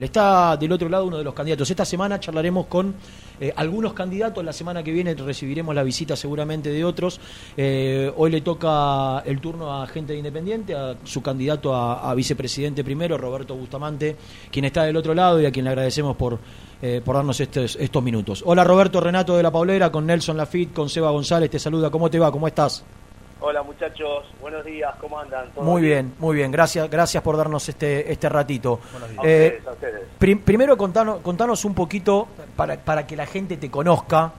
Está del otro lado uno de los candidatos. Esta semana charlaremos con eh, algunos candidatos. La semana que viene recibiremos la visita seguramente de otros. Eh, hoy le toca el turno a gente de Independiente, a su candidato a, vicepresidente primero, Roberto Bustamante, quien está del otro lado y a quien le agradecemos por, eh, por darnos estos, estos minutos. Hola Roberto, Renato de la Paulera, con Nelson Lafitte, con Seba González. Te saluda. ¿Cómo te va? ¿Cómo estás? Hola muchachos, buenos días, ¿cómo andan? muy bien? muy bien, gracias, gracias por darnos este, este ratito. Eh, a ustedes, primero contanos, contanos un poquito para, para que la gente te conozca,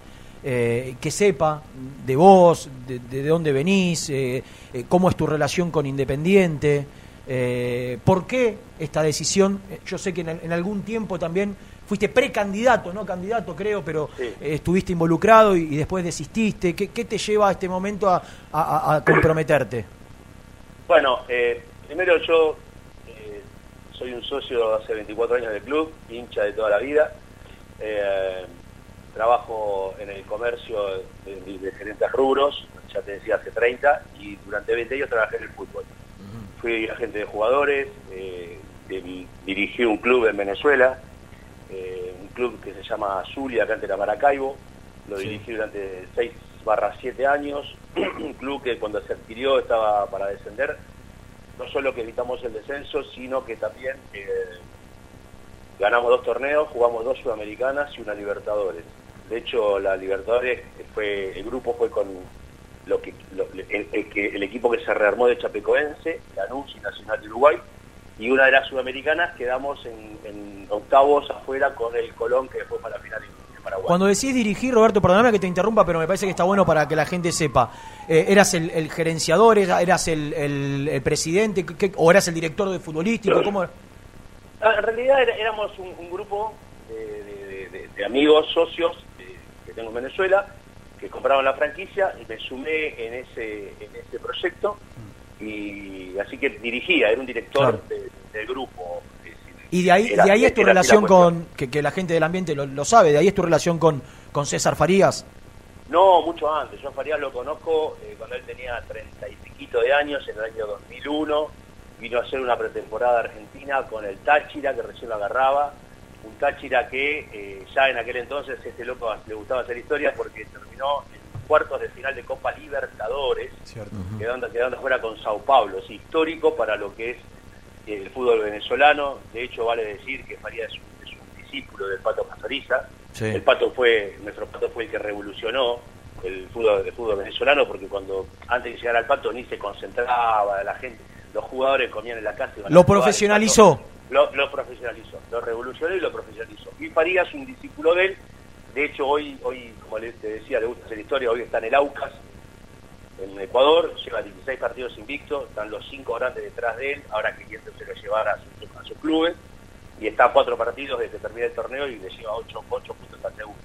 eh, que sepa de vos, de, de dónde venís, eh, cómo es tu relación con Independiente. Eh, ¿Por qué esta decisión? Yo sé que en, algún tiempo también fuiste precandidato, no candidato creo, pero eh, estuviste involucrado y, después desististe. ¿Qué, te lleva a este momento a, comprometerte? Bueno, eh, primero yo soy un socio hace 24 años del club, hincha de toda la vida. trabajo en el comercio de, de diferentes rubros, ya te decía hace 30, y durante 20 años trabajé en el fútbol fui agente de jugadores, eh, dirigí un club en Venezuela, eh, un club que se llama Zulia, acá en Maracaibo, lo dirigí durante 6 barra 7 años, un club que cuando se adquirió estaba para descender, no solo que evitamos el descenso, sino que también eh, ganamos dos torneos, jugamos dos Sudamericanas y una Libertadores. De hecho, la Libertadores fue, el grupo fue con lo que, el, equipo que se rearmó de Chapecoense, Lanús y Nacional de Uruguay, y una de las sudamericanas quedamos en, octavos afuera con el Colón que fue para la final en Paraguay. Cuando decís dirigir, Roberto, perdóname que te interrumpa, pero me parece que está bueno para que la gente sepa. Eh, ¿Eras el, gerenciador, eras el, presidente o eras el director de futbolístico? ¿Cómo? Ah, en realidad éramos un, grupo de, amigos, socios que tengo en Venezuela, que compraron la franquicia y me sumé en ese, en ese proyecto y así que dirigía, era un director del grupo. Y de ahí, de ahí es tu relación con, que, la gente del ambiente lo, sabe, de ahí es tu relación con, con César Farías. No, mucho antes. Yo a Farías lo conozco eh, cuando él tenía treinta y piquito de años, en el año 2001. Vino a hacer una pretemporada argentina con el Táchira, que recién lo agarraba un Táchira que eh, ya en aquel entonces este loco le gustaba hacer historias porque terminó cuartos de final de Copa Libertadores, quedando, quedando fuera con Sao Paulo. Es histórico para lo que es el fútbol venezolano. De hecho, vale decir que Faría es un, discípulo del Pato Pastoriza. El Pato fue, nuestro Pato fue el que revolucionó el fútbol, el fútbol venezolano porque cuando antes de llegar al Pato ni se concentraba la gente, los jugadores comían en la casa. lo profesionalizó. Lo, profesionalizó, lo revolucionó y lo profesionalizó. Y Farías, un discípulo de él, de hecho hoy, hoy como te decía, le gusta hacer historia, hoy está en el Aucas, en Ecuador, lleva 16 partidos invictos, están los cinco grandes detrás de él, ahora que quiere se lo llevar a, su, a sus clubes, y está a cuatro partidos desde que termina el torneo y le lleva 8, ocho puntos al segundo.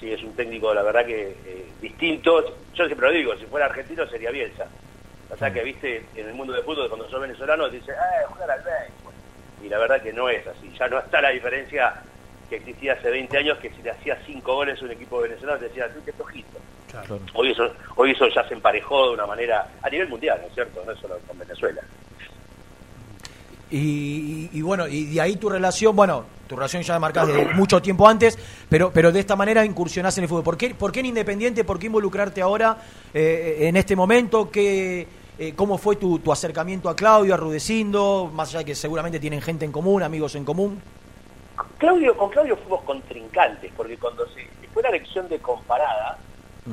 Sí, es un técnico, la verdad que eh, distinto, yo siempre lo digo, si fuera argentino sería Bielsa. O sea que, viste, en el mundo del fútbol, cuando sos venezolano, dice, eh, jugar al béisbol y la verdad que no es así. Ya no está la diferencia que existía hace 20 años, que si le hacía 5 goles a un equipo venezolano, te decía, tú qué tojito. Hoy, eso, hoy eso ya se emparejó de una manera a nivel mundial, ¿no es cierto? No es solo con Venezuela. Y, bueno, y de ahí tu relación, bueno, tu relación ya marcada desde mucho tiempo antes, pero, pero de esta manera incursionás en el fútbol. ¿Por qué, por qué en Independiente? ¿Por qué involucrarte ahora eh, en este momento? ¿Qué, eh, ¿Cómo fue tu, acercamiento a Claudio, a Rudecindo? Más allá de que seguramente tienen gente en común, amigos en común. Claudio, con Claudio fuimos contrincantes, porque cuando se, fue la elección de comparada,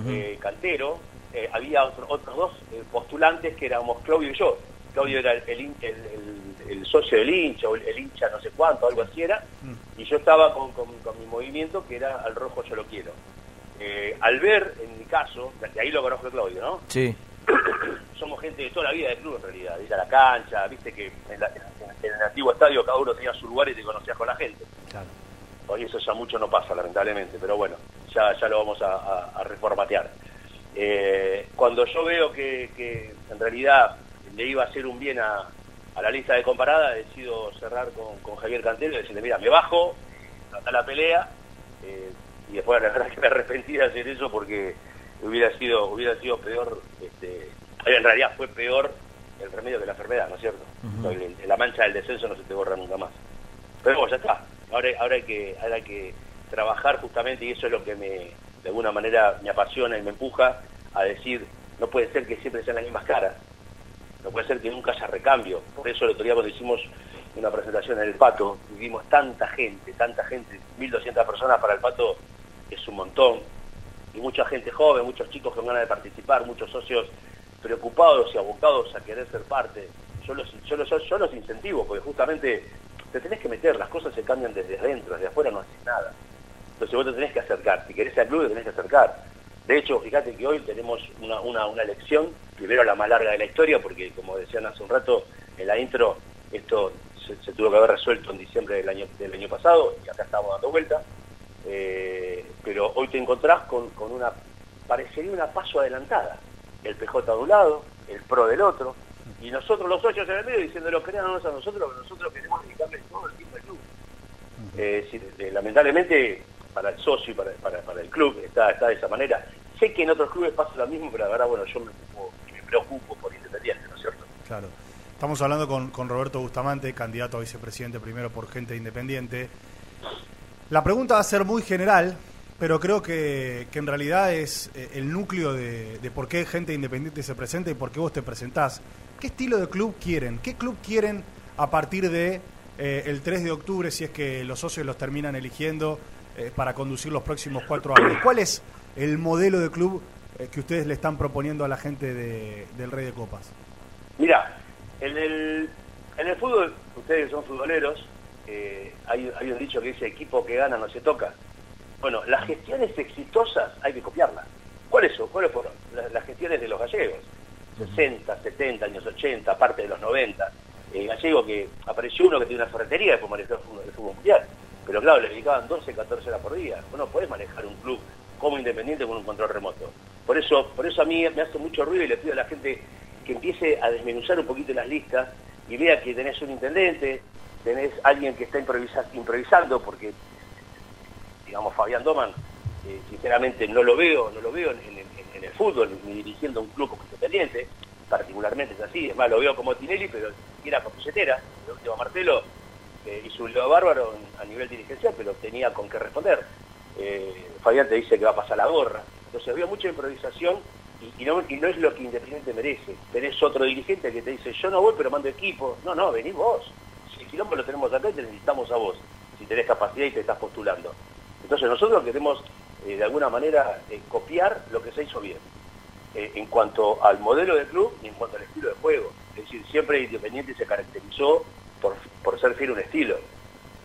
eh, Cantero, eh, había otros dos postulantes que éramos Claudio y yo. Claudio era el, el, socio del hincha, o el, hincha no sé cuánto, algo así era, mm. y yo estaba con, mi movimiento que era al rojo yo lo quiero. al ver, en mi caso, de ahí lo conozco Claudio, ¿no? Sí somos gente de toda la vida del club en realidad, de ir a la cancha, viste que en, el antiguo estadio cada uno tenía su lugar y te conocías con la gente. Hoy eso ya mucho no pasa, lamentablemente, pero bueno, ya, ya lo vamos a, reformatear. Eh, cuando yo veo que, en realidad le iba a hacer un bien a, la lista de comparada, decido cerrar con, Javier Cantero y decirle, mira, me bajo, trata la pelea, eh, y después la verdad que me arrepentí de hacer eso porque hubiera sido hubiera sido peor este, en realidad fue peor el remedio que la enfermedad no es cierto la mancha del descenso no se te borra nunca más Pero bueno, ya está. Ahora, ahora, hay que, ahora hay que trabajar justamente y eso es lo que me, de alguna manera me apasiona y me empuja a decir, no puede ser que siempre sean las mismas caras, no puede ser que nunca haya recambio. Por eso el otro día cuando hicimos una presentación en el Pato, vivimos tanta gente, tanta gente, 1.200 personas para el Pato es un montón, y mucha gente joven, muchos chicos con ganas de participar, muchos socios preocupados y abocados a querer ser parte. Yo los, yo los, yo los incentivo, porque justamente te tenés que meter, las cosas se cambian desde adentro, desde afuera no haces nada. Entonces vos te tenés que acercar, si querés al club te tenés que acercar. De hecho, fíjate que hoy tenemos una, una, una lección, primero la más larga de la historia, porque como decían hace un rato en la intro, esto se, tuvo que haber resuelto en diciembre del año, del año pasado y acá estamos dando vuelta. Eh, pero hoy te encontrás con, con una, parecería una paso adelantada. El PJ de un lado, el PRO del otro, y nosotros los socios en el medio diciendo lo crean a nosotros, nosotros queremos dedicarle todo el tiempo al club. Eh, lamentablemente para el socio y para, para, el club está, está de esa manera. Sé que en otros clubes pasa lo mismo, pero la verdad, bueno, yo me, me preocupo por Independiente, ¿no es cierto? Claro. Estamos hablando con, con Roberto Bustamante, candidato a vicepresidente primero por gente independiente. La pregunta va a ser muy general, pero creo que, que en realidad es eh, el núcleo de, de, por qué gente independiente se presenta y por qué vos te presentás. ¿Qué estilo de club quieren? ¿Qué club quieren a partir de eh, el 3 de octubre, si es que los socios los terminan eligiendo eh, para conducir los próximos cuatro años? ¿Cuál es el modelo de club que ustedes le están proponiendo a la gente de, del Rey de Copas? Mira, en el, en el fútbol, ustedes que son futboleros, eh, hay, un dicho que dice equipo que gana no se toca. Bueno, las gestiones exitosas hay que copiarlas. ¿Cuáles son? ¿Cuáles fueron? Las, gestiones de los gallegos. 60, 70, años 80, parte de los 90. El gallego que apareció uno que tiene una ferretería después manejó el fútbol, el fútbol mundial. Pero claro, le dedicaban 12, 14 horas por día. Vos no podés manejar un club como independiente con un control remoto. Por eso, por eso a mí me hace mucho ruido y le pido a la gente que empiece a desmenuzar un poquito las listas y vea que tenés un intendente, tenés alguien que está improvisando, porque, digamos, Fabián Doman, eh, sinceramente no lo veo, no lo veo en, el fútbol, ni dirigiendo un club como independiente, particularmente es así, es más, lo veo como Tinelli, pero era con pusetera, el último Martelo eh, hizo un bárbaro a nivel dirigencial, pero tenía con qué responder. Eh, Fabián te dice que va a pasar la gorra. Entonces había mucha improvisación y, no, es lo que Independiente merece. Tenés otro dirigente que te dice, yo no voy, pero mando equipo. No, no, venís vos. Si el quilombo lo tenemos acá te necesitamos a vos, si tenés capacidad y te estás postulando. Entonces nosotros queremos, eh, de alguna manera, eh, copiar lo que se hizo bien. Eh, en cuanto al modelo del club y en cuanto al estilo de juego. Es decir, siempre Independiente se caracterizó por, por ser fiel a un estilo.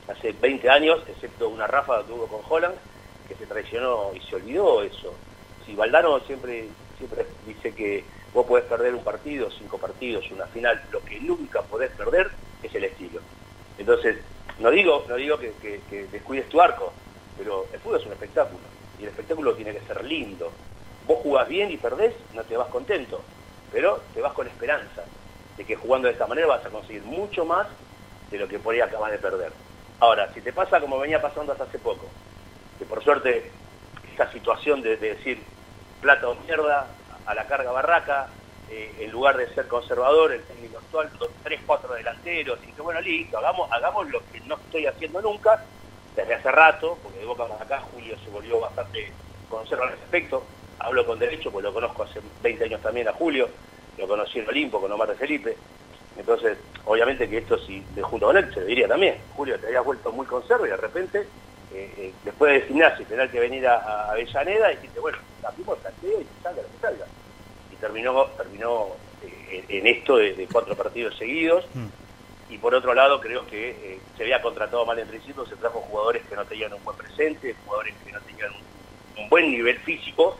Hace 20 años, excepto una ráfaga que hubo con Holland, que se traicionó y se olvidó eso. Si Valdano siempre siempre dice que vos podés perder un partido, cinco partidos, una final, lo que nunca podés perder es el estilo. Entonces, no digo, no digo que, descuides tu arco, pero el fútbol es un espectáculo, y el espectáculo tiene que ser lindo. Vos jugás bien y perdés, no te vas contento, pero te vas con esperanza de que jugando de esta manera vas a conseguir mucho más de lo que por ahí de perder. Ahora, si te pasa como venía pasando hasta hace poco, que por suerte esta situación de decir plata o mierda a la carga barraca, eh, en lugar de ser conservador, el técnico actual, dos, tres, cuatro delanteros, y que bueno, listo, hagamos, hagamos lo que no estoy haciendo nunca, desde hace rato, porque de Boca para acá Julio se volvió bastante conservador al respecto, hablo con derecho, pues lo conozco hace 20 años también a Julio, lo conocí en Olimpo con Omar de Felipe, entonces, obviamente que esto si de junto con él se diría también, Julio te habías vuelto muy conservador y de repente eh, eh, después de gimnasio tener que venir a, Avellaneda y dijiste, bueno, cambiamos tanteo y salga lo que salga. Y terminó, terminó eh, en esto de, cuatro partidos seguidos. Mm. Y por otro lado, creo que se había contratado mal en principio, se trajo jugadores que no tenían un buen presente, jugadores que no tenían un, buen nivel físico.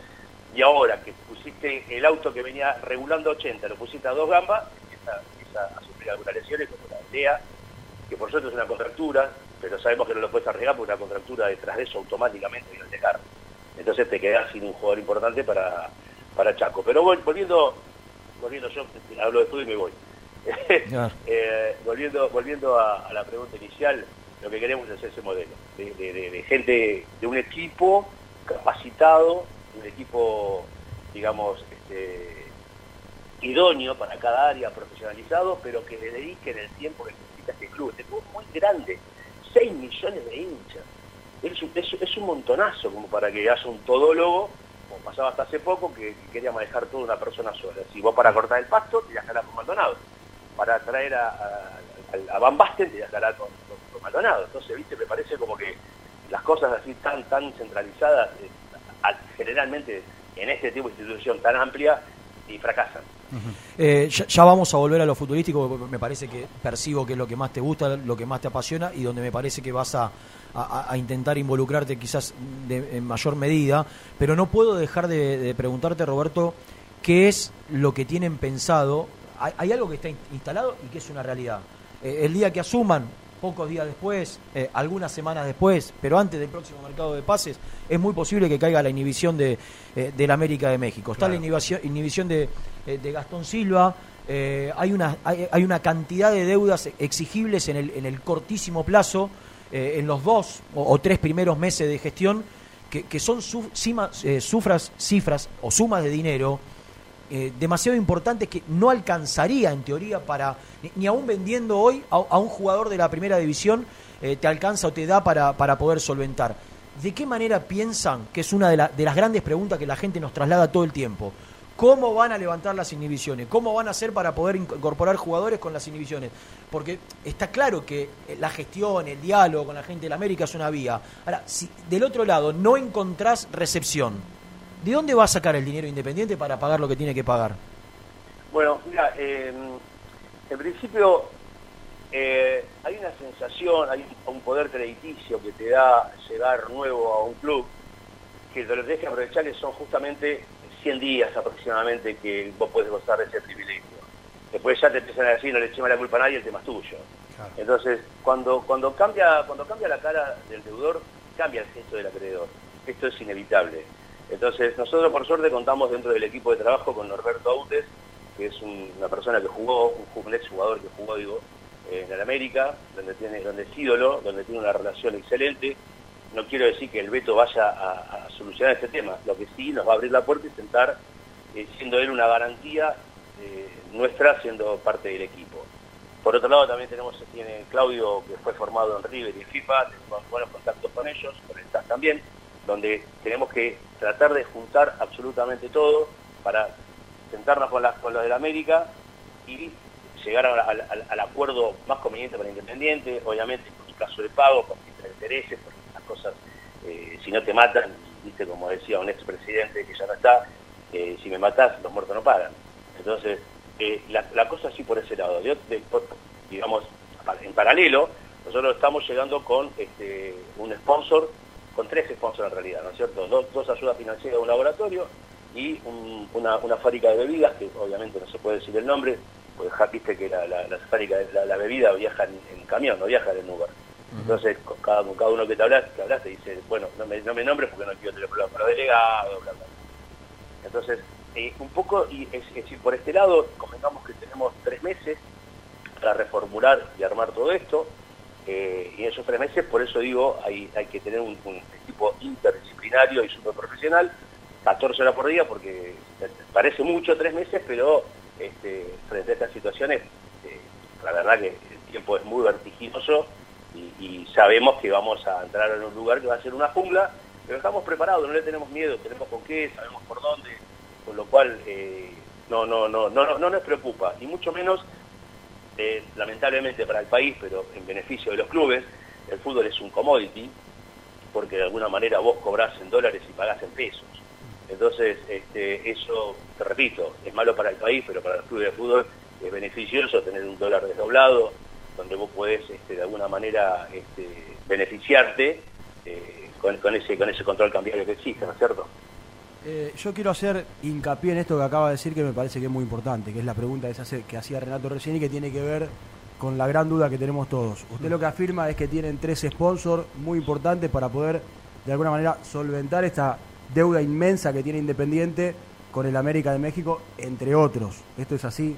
Y ahora que pusiste el auto que venía regulando 80, lo pusiste a dos gambas, empieza, a sufrir algunas lesiones como la idea, que por suerte es una contractura, pero sabemos que no lo puedes arriesgar porque una contractura detrás de eso automáticamente viene el dejar. Entonces te quedas sin un jugador importante para, para Chaco. Pero volviendo, volviendo yo hablo de todo y me voy. Eh, volviendo volviendo a, la pregunta inicial, lo que queremos es ese modelo, de, gente, de un equipo capacitado, un equipo, digamos, este, idóneo para cada área, profesionalizado, pero que le dediquen el tiempo que necesita este club. Este club es muy grande, 6 millones de hinchas. Es, un- montonazo como para que haya un todólogo, como pasaba hasta hace poco, que, que quería manejar toda una persona sola. Si vos para cortar el pasto, te dejarás con Maldonado. Para traer a, a, a, a Van Basten, te dejarás con, con- Maldonado. Entonces, viste, me parece como que las cosas así tan, tan centralizadas, eh, a- generalmente en este tipo de institución tan amplia, y fracasan. Eh, ya, vamos a volver a lo futurístico, porque me parece que percibo que es lo que más te gusta, lo que más te apasiona y donde me parece que vas a, a- a intentar involucrarte quizás de- en mayor medida, pero no puedo dejar de, de preguntarte, Roberto, qué es lo que tienen pensado. Hay, hay algo que está in- instalado y que es una realidad. Eh, el día que asuman, pocos días después, eh, algunas semanas después, pero antes del próximo mercado de pases, es muy posible que caiga la inhibición de, eh, del América de México. Está la inhibición, inhibición de, eh, de Gastón Silva, eh, hay, una, hay, hay una cantidad de deudas exigibles en el, en el cortísimo plazo, eh, en los dos o, o tres primeros meses de gestión, que, que son su- cima- eh, sufras- cifras o sumas de dinero eh, demasiado importantes que no alcanzaría en teoría para, ni, aún vendiendo hoy a, un jugador de la primera división, eh, te alcanza o te da para, para poder solventar. ¿De qué manera piensan, que es una de, la- de las grandes preguntas que la gente nos traslada todo el tiempo, cómo van a levantar las inhibiciones? ¿Cómo van a hacer para poder inc- incorporar jugadores con las inhibiciones? Porque está claro que eh, la gestión, el diálogo con la gente de la América es una vía. Ahora, si del otro lado no encontrás recepción, ¿de dónde va a sacar el dinero independiente para pagar lo que tiene que pagar? Bueno, mira, eh, en principio eh, hay una sensación, hay un poder crediticio que te da llegar nuevo a un club que te lo tenés que aprovechar que son justamente 100 días aproximadamente que vos podés gozar de ese privilegio. Después ya te empiezan a decir, no le echemos la culpa a nadie, el tema es tuyo. Claro. Entonces, cuando, cuando, cambia, cuando cambia la cara del deudor, cambia el gesto del acreedor. Esto es inevitable. Entonces, nosotros por suerte contamos dentro del equipo de trabajo con Norberto Autes, que es un- una persona que jugó, un, un exjugador que jugó, digo, en el América, donde, tiene, donde es ídolo, donde tiene una relación excelente. No quiero decir que el veto vaya a, solucionar este tema, lo que sí nos va a abrir la puerta y sentar, eh, siendo él una garantía eh, nuestra, siendo parte del equipo. Por otro lado, también tenemos tiene Claudio, que fue formado en River y FIFA, tenemos buenos contactos con ellos, con el staff también, donde tenemos que tratar de juntar absolutamente todo para sentarnos con, las con los del América y llegar al- acuerdo más conveniente para Independiente, obviamente con su plazo de pago, con sus intereses, porque las cosas, eh, si no te matan, viste como decía un expresidente que ya no está, eh, si me matás, los muertos no pagan. Entonces, eh, la, la cosa sí por ese lado. De- de- por- digamos, en paralelo, nosotros estamos llegando con este, un sponsor, con tres sponsors en realidad, ¿no es cierto? Dos, dos ayudas financieras de un laboratorio y un- una, una fábrica de bebidas, que obviamente no se puede decir el nombre, porque ya viste que la, la, la fábrica, la, la bebida viaja en, en camión, no viaja en Uber. Entonces, con cada, con cada uno que te hablas, que hablas te dice, bueno, no me, no me nombres porque no quiero tener problemas con los delegados, bla, bla. Entonces, eh, un poco, y es, es decir, por este lado, comentamos que tenemos tres meses para reformular y armar todo esto, eh, y en esos tres meses, por eso digo, hay, hay que tener un, equipo interdisciplinario y súper profesional, 14 horas por día, porque parece mucho tres meses, pero este, frente a estas situaciones, eh, la verdad que el tiempo es muy vertiginoso y, y sabemos que vamos a entrar en un lugar que va a ser una jungla, pero estamos preparados, no le tenemos miedo, tenemos con qué, sabemos por dónde, con lo cual eh, no, no, no, no, no, no nos preocupa, y mucho menos, lamentablemente para el país, pero en beneficio de los clubes, el fútbol es un commodity, porque de alguna manera vos cobrás en dólares y pagás en pesos. Entonces, este, eso, te repito, es malo para el país, pero para los clubes de fútbol es beneficioso tener un dólar desdoblado, donde vos podés este, de alguna manera este, beneficiarte eh, con, con ese, con ese control cambiario que existe, ¿no es cierto? Eh, yo quiero hacer hincapié en esto que acaba de decir que me parece que es muy importante, que es la pregunta que, hacía Renato recién y que tiene que ver con la gran duda que tenemos todos. Usted lo que afirma es que tienen tres sponsors muy importantes para poder de alguna manera solventar esta deuda inmensa que tiene Independiente con el América de México, entre otros. ¿Esto es así?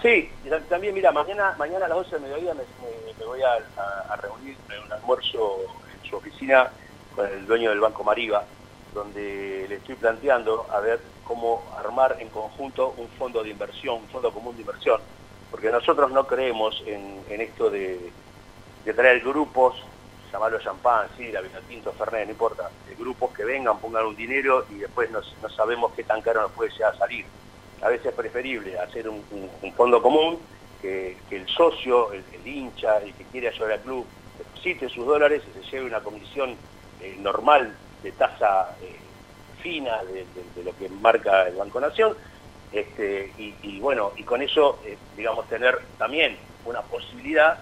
Sí, también, mira, mañana mañana a las 12 del mediodía me, me- me voy a, a- a reunir en un almuerzo en su oficina con el dueño del Banco Mariva, donde le estoy planteando a ver cómo armar en conjunto un fondo de inversión, un fondo común de inversión, porque nosotros no creemos en, esto de, traer grupos, llamarlo champán, sí, la tinto, Fernet, no importa, de grupos que vengan, pongan un dinero y después no, sabemos qué tan caro nos puede llegar a salir. A veces es preferible hacer un, fondo común, que, el socio, el, hincha, el que quiere ayudar al club, deposite sus dólares y se lleve una comisión eh, normal de tasa eh, fina de, lo que marca el Banco Nación, este, y, bueno, y con eso, eh, digamos, tener también una posibilidad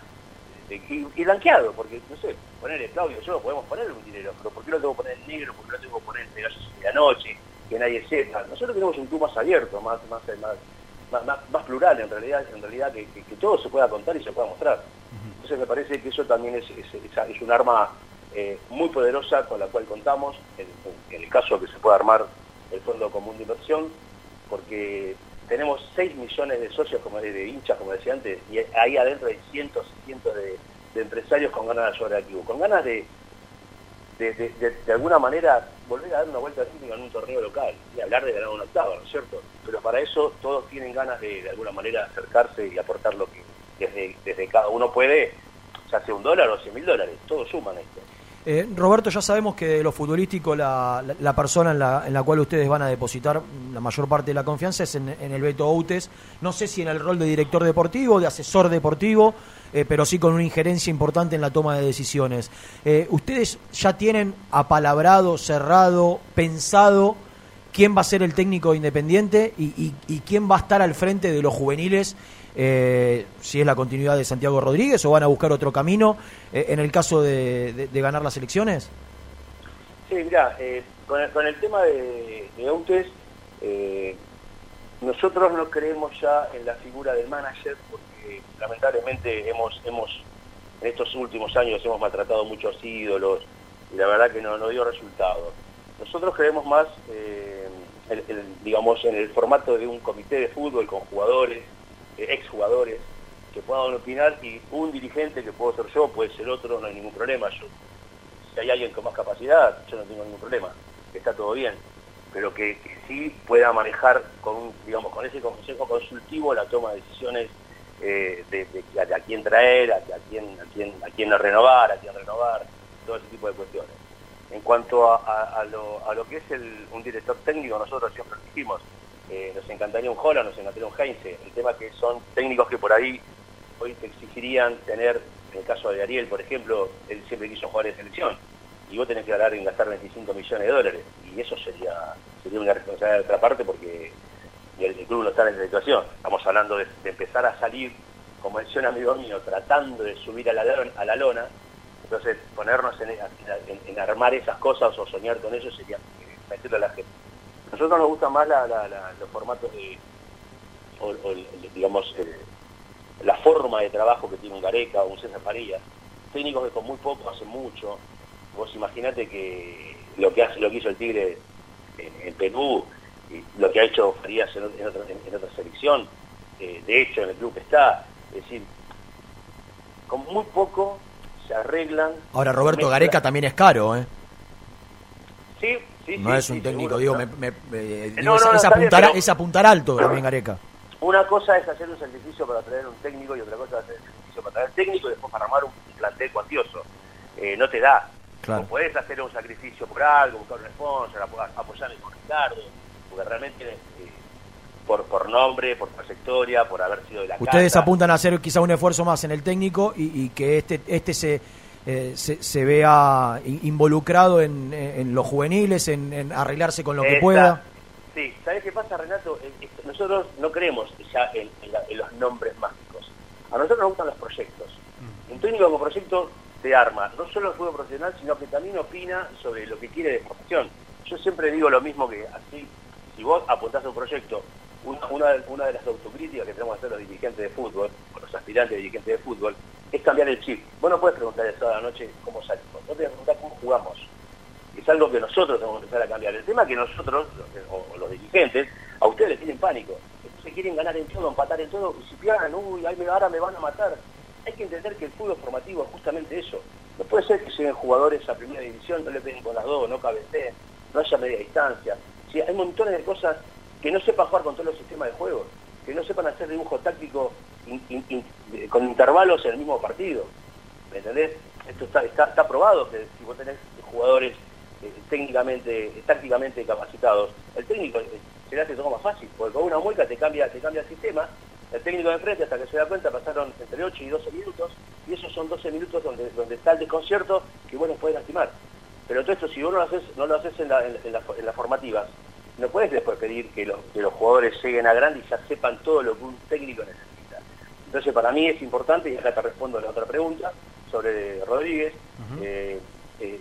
y, blanqueado, porque, no sé, ponerle Claudio, yo podemos ponerle un dinero, pero ¿por qué lo tengo que poner en negro? ¿Por qué lo tengo que poner en de la noche? Que nadie sepa. Nosotros tenemos un club más abierto, más, más, más, más, plural en realidad, en realidad que, todo se pueda contar y se pueda mostrar. Entonces me parece que eso también es, es, un arma eh, muy poderosa con la cual contamos, en, el caso de que se pueda armar el Fondo Común de Inversión, porque tenemos 6 millones de socios, como de, hinchas, como decía antes, y ahí adentro hay cientos y cientos de, empresarios con ganas de ayudar al club, con ganas de de, alguna manera volver a dar una vuelta técnica en un torneo local y hablar de ganar un octavo, ¿no es cierto? Pero para eso todos tienen ganas de, de alguna manera acercarse y aportar lo que desde, desde cada uno puede, ya sea un dólar o cien mil dólares, todos suman esto. Eh, Roberto, ya sabemos que de lo futbolístico la, persona en la, en la, cual ustedes van a depositar la mayor parte de la confianza es en, el Beto Outes. No sé si en el rol de director deportivo, de asesor deportivo, eh, pero sí con una injerencia importante en la toma de decisiones. Eh, ¿Ustedes ya tienen apalabrado, cerrado, pensado quién va a ser el técnico independiente y quién va a estar al frente de los juveniles eh, si es la continuidad de Santiago Rodríguez o van a buscar otro camino eh, en el caso de, ganar las elecciones? Sí, mira, eh, con, el, tema de, de eh, nosotros no creemos ya en la figura del manager porque lamentablemente hemos, hemos en estos últimos años hemos maltratado muchos ídolos y la verdad que no, no dio resultado. Nosotros creemos más, digamos, en el formato de un comité de fútbol con jugadores, exjugadores que puedan opinar y un dirigente que puedo ser yo, puede ser otro, no hay ningún problema. Yo, si hay alguien con más capacidad, yo no tengo ningún problema, está todo bien, pero que, sí pueda manejar con digamos con ese consejo consultivo la toma de decisiones eh, de, a, quién traer, a, quién, a quién a quién renovar, a quién renovar, todo ese tipo de cuestiones. En cuanto a, lo, a lo que es el, un director técnico, nosotros siempre dijimos, eh, nos encantaría un Holland, nos encantaría un Heinze. El tema que son técnicos que por ahí hoy te exigirían tener, en el caso de Ariel, por ejemplo, él siempre quiso jugar en selección. Y vos tenés que hablar en gastar 25 millones de dólares. Y eso sería, sería una responsabilidad de otra parte porque el, club no está en esa situación. Estamos hablando de, empezar a salir, como decía un amigo mío, tratando de subir a la, lona. Entonces, ponernos en, armar esas cosas o soñar con eso sería meterle a la gente nosotros nos gustan más los formatos de, o, digamos, eh, la forma de trabajo que tiene un Gareca o un César Parilla. Técnicos que con muy poco hacen mucho. Vos imaginate que lo que hace, lo que hizo el Tigre en, Perú, y lo que ha hecho Farías en, otra, selección, eh, de hecho en el club que está, es decir, con muy poco se arreglan. Ahora Roberto Gareca también es caro, ¿eh? Sí, no es un técnico, digo, es, apuntar, alto también Gareca. Una cosa es hacer un sacrificio para traer un técnico y otra cosa es hacer un sacrificio para traer técnico y después para armar un plantel cuantioso. Eh, no te da. Claro. puedes hacer un sacrificio por algo, buscar un sponsor, apoyar con Ricardo, porque realmente eh, por, por nombre, por trayectoria, por haber sido de la Ustedes apuntan a hacer quizá un esfuerzo más en el técnico y, y que este, este se eh, se, vea involucrado en, los juveniles, en, arreglarse con lo que pueda. Sí, ¿sabes qué pasa, Renato? Nosotros no creemos ya en, los nombres mágicos. A nosotros nos gustan los proyectos. Mm. Un técnico como proyecto te arma no solo el fútbol profesional, sino que también opina sobre lo que quiere de formación. Yo siempre digo lo mismo que así, si vos apuntás a un proyecto, una, una, de las autocríticas que tenemos que hacer los dirigentes de fútbol, o los aspirantes dirigentes de fútbol, es cambiar el chip. Vos no puedes preguntar el sábado a la noche cómo salimos, vos tenés que preguntar cómo jugamos. Es algo que nosotros tenemos que empezar a cambiar. El tema es que nosotros, o, los dirigentes, a ustedes les tienen pánico. Entonces quieren ganar en todo, empatar en todo, y si pierdan, uy, ahora me van a matar. Hay que entender que el fútbol formativo es justamente eso. No puede ser que lleguen jugadores a primera división, no le peguen con las dos, no cabeceen, no haya media distancia. Sí, hay montones de cosas que no sepan jugar con todos los sistemas de juego, que no sepan hacer dibujo táctico con intervalos en el mismo partido. ¿Me entendés? Esto está, está, está probado que si vos tenés jugadores eh, técnicamente, tácticamente capacitados, el técnico eh, se le hace todo más fácil, porque con una mueca te cambia, te cambia el sistema, el técnico de enfrente hasta que se da cuenta pasaron entre 8 y 12 minutos, y esos son 12 minutos donde, donde está el desconcierto que vos nos puedes lastimar. Pero todo esto si vos no lo haces, no lo haces en, las formativas, no puedes después pedir que los, que los jugadores lleguen a grande y ya sepan todo lo que un técnico necesita. Entonces para mí es importante, y acá te respondo a la otra pregunta, sobre Rodríguez, eh,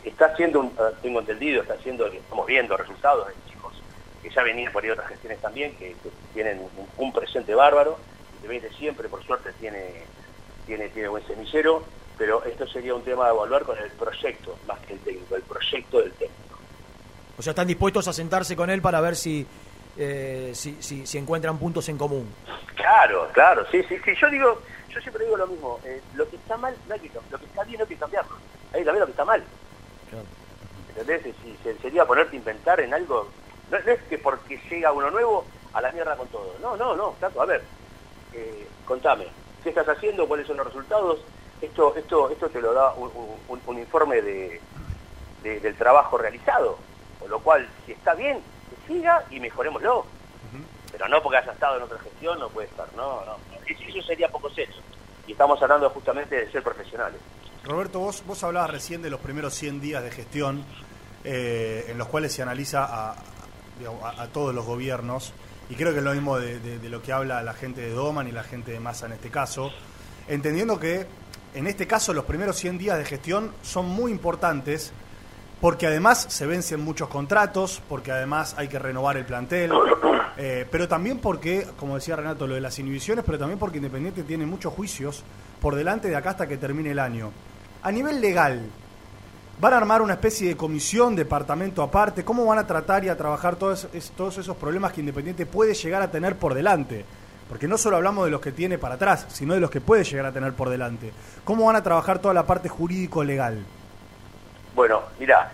está haciendo, ah, tengo entendido, está haciendo, estamos viendo resultados de chicos que ya venían por ahí otras gestiones también, que, tienen un, presente bárbaro, de siempre, por suerte, tiene, tiene, tiene buen semillero, pero esto sería un tema de evaluar con el proyecto, más que el técnico, el proyecto del técnico. O sea, están dispuestos a sentarse con él para ver si, eh, si, si, encuentran puntos en común. Claro, claro, sí, sí, sí. Yo digo, yo siempre digo lo mismo, eh, lo que está mal, no hay que, lo que está bien no hay que cambiarlo. Hay que cambiar lo que está mal. ¿Entendés? Si sería ponerte a inventar en algo, no, es que porque llega uno nuevo a la mierda con todo. No, no, no, Tato, a ver, eh, contame, ¿qué estás haciendo? ¿Cuáles son los resultados? Esto, esto, esto te lo da un, informe de, del trabajo realizado, con lo cual, si está bien, que siga y mejorémoslo. Pero no porque haya estado en otra gestión, no puede estar, no, no. Eso sería poco serio. Y estamos hablando justamente de ser profesionales. Roberto, vos, vos hablabas recién de los primeros 100 días de gestión eh, en los cuales se analiza a, todos los gobiernos, y creo que es lo mismo de, lo que habla la gente de Doman y la gente de Massa en este caso, entendiendo que en este caso los primeros 100 días de gestión son muy importantes porque además se vencen muchos contratos, porque además hay que renovar el plantel, eh, pero también porque, como decía Renato, lo de las inhibiciones, pero también porque Independiente tiene muchos juicios por delante de acá hasta que termine el año. A nivel legal, ¿van a armar una especie de comisión, departamento aparte? ¿Cómo van a tratar y a trabajar todos, todos esos problemas que Independiente puede llegar a tener por delante? Porque no solo hablamos de los que tiene para atrás, sino de los que puede llegar a tener por delante. ¿Cómo van a trabajar toda la parte jurídico-legal? Bueno, mira,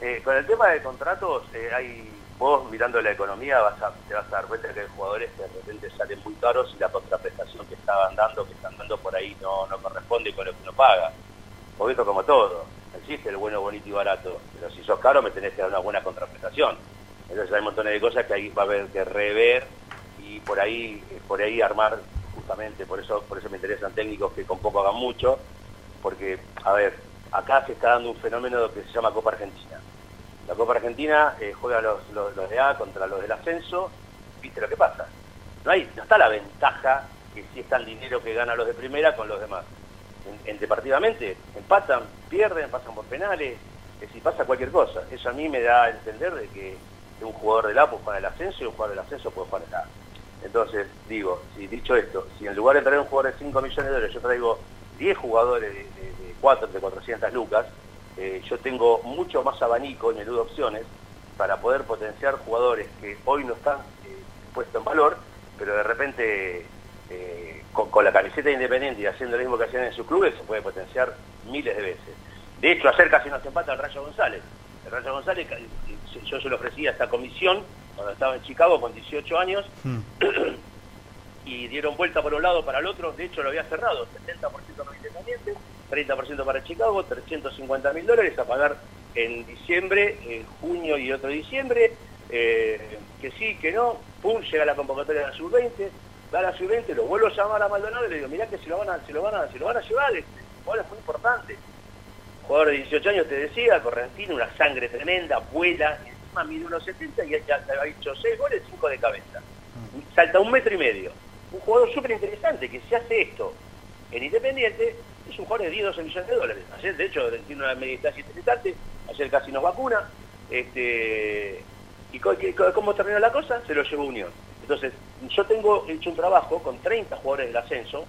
eh, con el tema de contratos, eh, hay vos mirando la economía vas a, te vas a dar cuenta que hay jugadores que de repente salen muy caros y la contraprestación que estaban dando, que están dando por ahí no, no corresponde con lo que uno paga esto como todo, existe el bueno, bonito y barato, pero si sos caro me tenés que dar una buena contraprestación. Entonces hay montones de cosas que ahí va a haber que rever y por ahí, por ahí armar justamente, por eso, por eso me interesan técnicos que con poco hagan mucho, porque, a ver, acá se está dando un fenómeno que se llama Copa Argentina. La Copa Argentina eh, juega los, los, de A contra los del ascenso, viste lo que pasa. No, hay, no está la ventaja que si está el dinero que gana los de primera con los demás entre partidamente, empatan, pierden, pasan por penales, si pasa cualquier cosa. Eso a mí me da a entender de que un jugador del A puede jugar el ascenso y un jugador del ascenso puede jugar el A. Entonces, digo, si dicho esto, si en lugar de traer un jugador de 5 millones de dólares, yo traigo 10 jugadores de, 4, de 400 lucas, eh, yo tengo mucho más abanico y menú de opciones para poder potenciar jugadores que hoy no están eh, puestos en valor, pero de repente eh, con, la camiseta independiente y haciendo lo mismo que hacían en sus clubes, se puede potenciar miles de veces. De hecho, ayer casi nos empata el Rayo González. El Rayo González, yo se lo ofrecía a esta comisión cuando estaba en Chicago con 18 años, hmm. y dieron vuelta por un lado para el otro, de hecho lo había cerrado, 70% para Independiente, 30% para Chicago, 350 mil dólares a pagar en diciembre, en junio y otro diciembre, eh, que sí, que no, pum, llega la convocatoria de la sub-20, va a la sub-20, lo vuelvo a llamar a Maldonado y le digo, mirá que si lo van a, si lo van a, si lo van a llevar, este jugador es muy importante. Jugador de 18 años te decía, Correntino, una sangre tremenda, vuela, encima mide unos 70 y ya, ha hecho 6 goles, 5 de cabeza. Salta un metro y medio. Un jugador súper interesante que si hace esto en Independiente, es un jugador de 10, 12 millones de dólares. Ayer, de hecho, tiene una meditación interesante, ayer casi nos vacuna. Este, ¿Y cómo terminó la cosa? Se lo llevó Unión. Entonces, yo tengo hecho un trabajo con 30 jugadores del ascenso,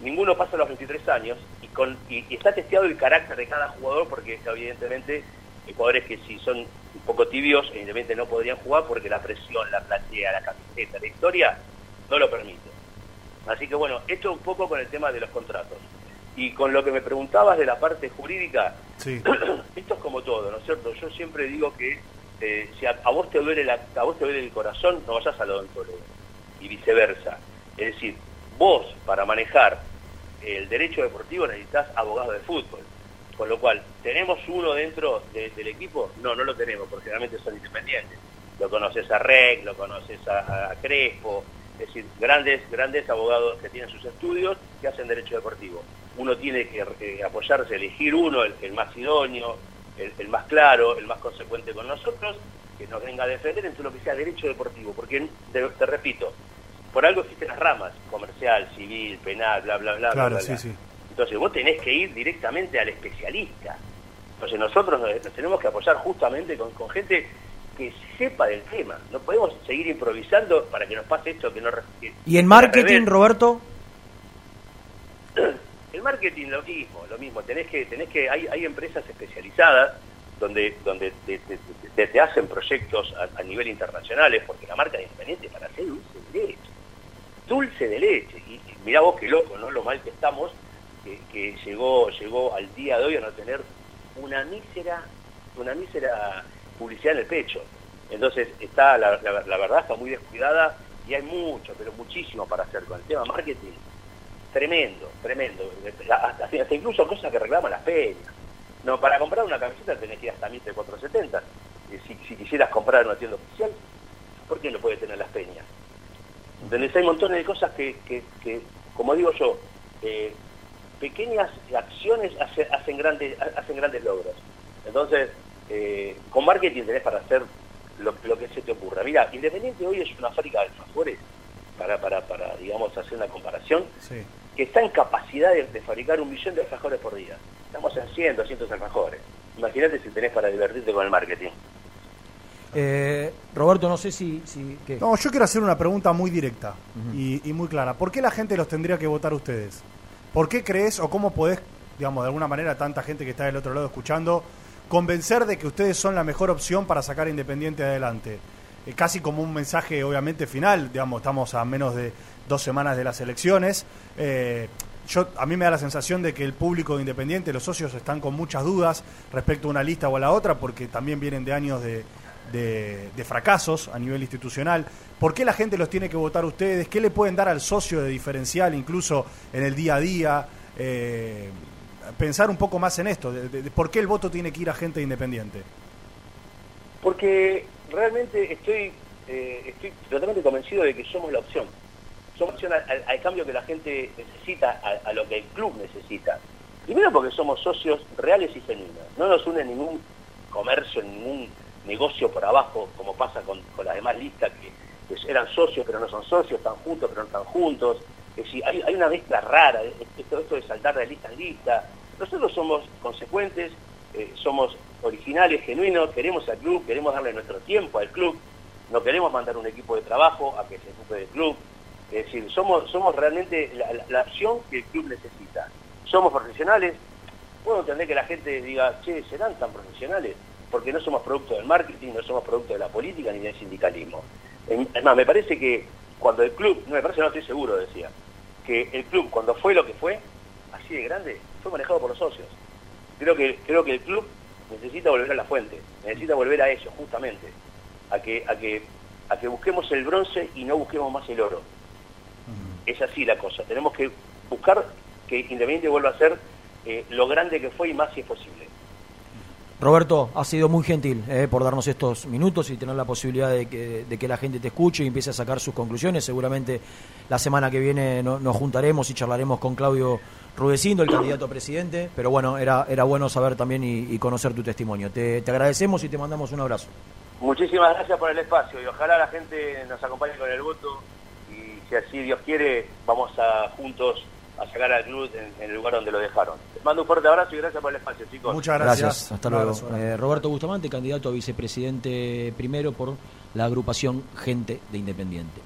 ninguno pasa los 23 años, y, con, y, está testeado el carácter de cada jugador, porque evidentemente hay jugadores que si son un poco tibios, evidentemente no podrían jugar porque la presión, la platea, la camiseta, la historia, no lo permite. Así que bueno, esto un poco con el tema de los contratos. Y con lo que me preguntabas de la parte jurídica, esto es como todo, ¿no es cierto? Yo siempre digo que eh, si a, vos te duele la, a vos te duele el corazón, no vayas al odontólogo. Y viceversa. Es decir, vos para manejar el derecho deportivo necesitas abogado de fútbol. Con lo cual, ¿tenemos uno dentro del equipo? No, no lo tenemos, porque realmente son independientes. Lo conoces a Rec, lo conoces a, Crespo, es decir, grandes, grandes abogados que tienen sus estudios que hacen derecho deportivo. Uno tiene que eh, apoyarse, elegir uno, el, más idóneo, el, más claro, el más consecuente con nosotros, que nos venga a defender en todo lo que sea derecho deportivo. Porque, te, repito, por algo existen las ramas, comercial, civil, penal, bla, bla, bla. Claro, bla, sí, sí. Entonces vos tenés que ir directamente al especialista. Entonces nosotros nos, tenemos que apoyar justamente con, gente que sepa del tema. No podemos seguir improvisando para que nos pase esto que no... ¿Y en marketing, Roberto? El marketing lo mismo, lo mismo. Tenés que, tenés que, hay, hay empresas especializadas donde, donde te, hacen proyectos a, nivel internacionales, porque la marca es independiente para hacer dulce de leche. Dulce de leche. Y, y mirá vos qué loco, ¿no? Lo mal que estamos que, llegó, llegó al día de hoy a no tener una mísera, una mísera publicidad en el pecho. Entonces está, la, verdad está muy descuidada y hay mucho, pero muchísimo para hacer con el tema marketing. Tremendo, tremendo. Hasta, incluso cosas que reclaman las peñas. No, para comprar una camiseta tenés que ir hasta 1470. Si, si quisieras comprar una tienda oficial, ¿por qué no puede tener las peñas? Entonces hay montones de cosas que, que, como digo yo, eh, pequeñas acciones hacen, grandes, hacen grandes logros. Entonces, eh, con marketing tenés para hacer lo, que se te ocurra. Mira, Independiente hoy es una fábrica de alfajores, para, para, para digamos, hacer una comparación, que está en capacidad de, fabricar un millón de alfajores por día. Estamos en 100, 200 alfajores. Imagínate si tenés para divertirte con el marketing. Eh, Roberto, no sé si... si No, yo quiero hacer una pregunta muy directa y, y muy clara. ¿Por qué la gente los tendría que votar ustedes? ¿Por qué crees o cómo podés, digamos, de alguna manera, tanta gente que está del otro lado escuchando, convencer de que ustedes son la mejor opción para sacar Independiente adelante? Eh, casi como un mensaje, obviamente, final, digamos, estamos a menos de dos semanas de las elecciones. Eh, yo, a mí me da la sensación de que el público de Independiente, los socios, están con muchas dudas respecto a una lista o a la otra, porque también vienen de años de, de, fracasos a nivel institucional. ¿Por qué la gente los tiene que votar ustedes? ¿Qué le pueden dar al socio de diferencial incluso en el día a día? Eh, pensar un poco más en esto, de, por qué el voto tiene que ir a gente independiente. Porque realmente estoy, eh, estoy totalmente convencido de que somos la opción. Somos opción al, cambio que la gente necesita, a, lo que el club necesita. Primero porque somos socios reales y genuinos. No nos une ningún comercio, ningún negocio por abajo, como pasa con, las demás listas que, eran socios pero no son socios, están juntos pero no están juntos. Es decir, hay, una mezcla rara, esto, de saltar de lista en lista. Nosotros somos consecuentes, eh, somos originales, genuinos, queremos al club, queremos darle nuestro tiempo al club, no queremos mandar un equipo de trabajo a que se ocupe del club. Es decir, somos, somos realmente la, la, acción que el club necesita. Somos profesionales. Puedo entender que la gente diga, che, ¿serán tan profesionales? porque no somos producto del marketing, no somos producto de la política ni del sindicalismo. Es más, me parece que cuando el club, no me parece, no estoy seguro, decía, que el club cuando fue lo que fue, así de grande, fue manejado por los socios. Creo que, creo que el club necesita volver a la fuente, necesita volver a eso, justamente, a que, a que, a que busquemos el bronce y no busquemos más el oro. Es así la cosa, tenemos que buscar que Independiente vuelva a ser eh, lo grande que fue y más si es posible. Roberto, ha sido muy gentil eh, por darnos estos minutos y tener la posibilidad de que, la gente te escuche y empiece a sacar sus conclusiones. Seguramente la semana que viene nos juntaremos y charlaremos con Claudio Rudecindo, el candidato a presidente. Pero bueno, era, era bueno saber también y, conocer tu testimonio. Te, te, agradecemos y te mandamos un abrazo. Muchísimas gracias por el espacio y ojalá la gente nos acompañe con el voto y si así Dios quiere, vamos a juntos a sacar al club en, el lugar donde lo dejaron. Les mando un fuerte abrazo y gracias por el espacio, chicos. Muchas gracias. Hasta luego. Eh, Roberto Bustamante, candidato a vicepresidente primero por la agrupación Gente de Independiente.